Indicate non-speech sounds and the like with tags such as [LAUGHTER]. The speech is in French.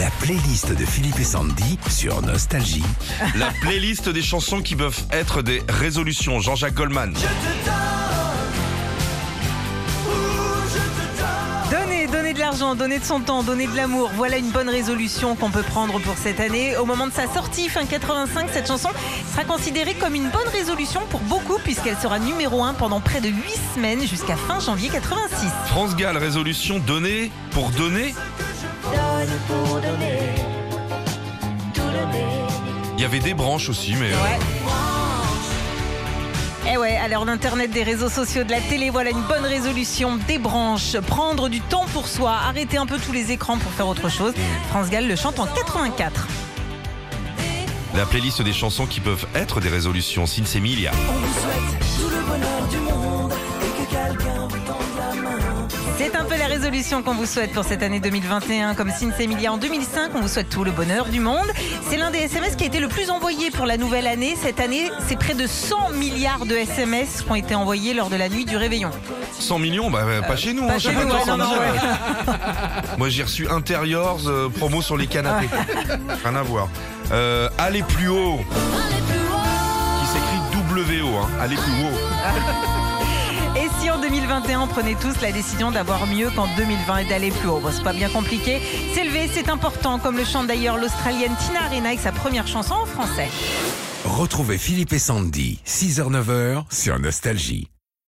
La playlist de Philippe et Sandy sur Nostalgie. La playlist des chansons qui peuvent être des résolutions. Jean-Jacques Goldman. Donner, donner de l'argent, donner de son temps, donner de l'amour. Voilà une bonne résolution qu'on peut prendre pour cette année. Au moment de sa sortie, fin 85, cette chanson sera considérée comme une bonne résolution pour beaucoup puisqu'elle sera numéro 1 pendant près de 8 semaines jusqu'à fin janvier 86. France Gall, résolution donner pour donner. Il y avait des branches aussi, mais. euh, Ouais. Eh ouais, à l'heure d'Internet, des réseaux sociaux, de la télé, voilà une bonne résolution. Des branches, prendre du temps pour soi, arrêter un peu tous les écrans pour faire autre chose. France Gall le chante en 84. La playlist des chansons qui peuvent être des résolutions. Sins Emilia. C'est un peu la résolution qu'on vous souhaite pour cette année 2021. Comme Sins Emilia en 2005, on vous souhaite tout le bonheur du monde. C'est l'un des SMS qui a été le plus envoyé pour la nouvelle année. Cette année, c'est près de 100 milliards de SMS qui ont été envoyés lors de la nuit du réveillon. 100 millions, bah, euh, pas chez nous. pas hein, chez je sais nous, pas ouais, toi, non, Sandy, non, ouais. euh, [LAUGHS] Moi, j'ai reçu Interiors, euh, promo sur les canapés. Rien à voir. Euh, allez plus haut. Qui s'écrit WO. Hein. Allez plus haut. [LAUGHS] Et si en 2021 on prenait tous la décision d'avoir mieux qu'en 2020 et d'aller plus haut c'est pas bien compliqué. S'élever, c'est important, comme le chante d'ailleurs l'Australienne Tina Arena avec sa première chanson en français. Retrouvez Philippe et Sandy, 6h-9h sur Nostalgie.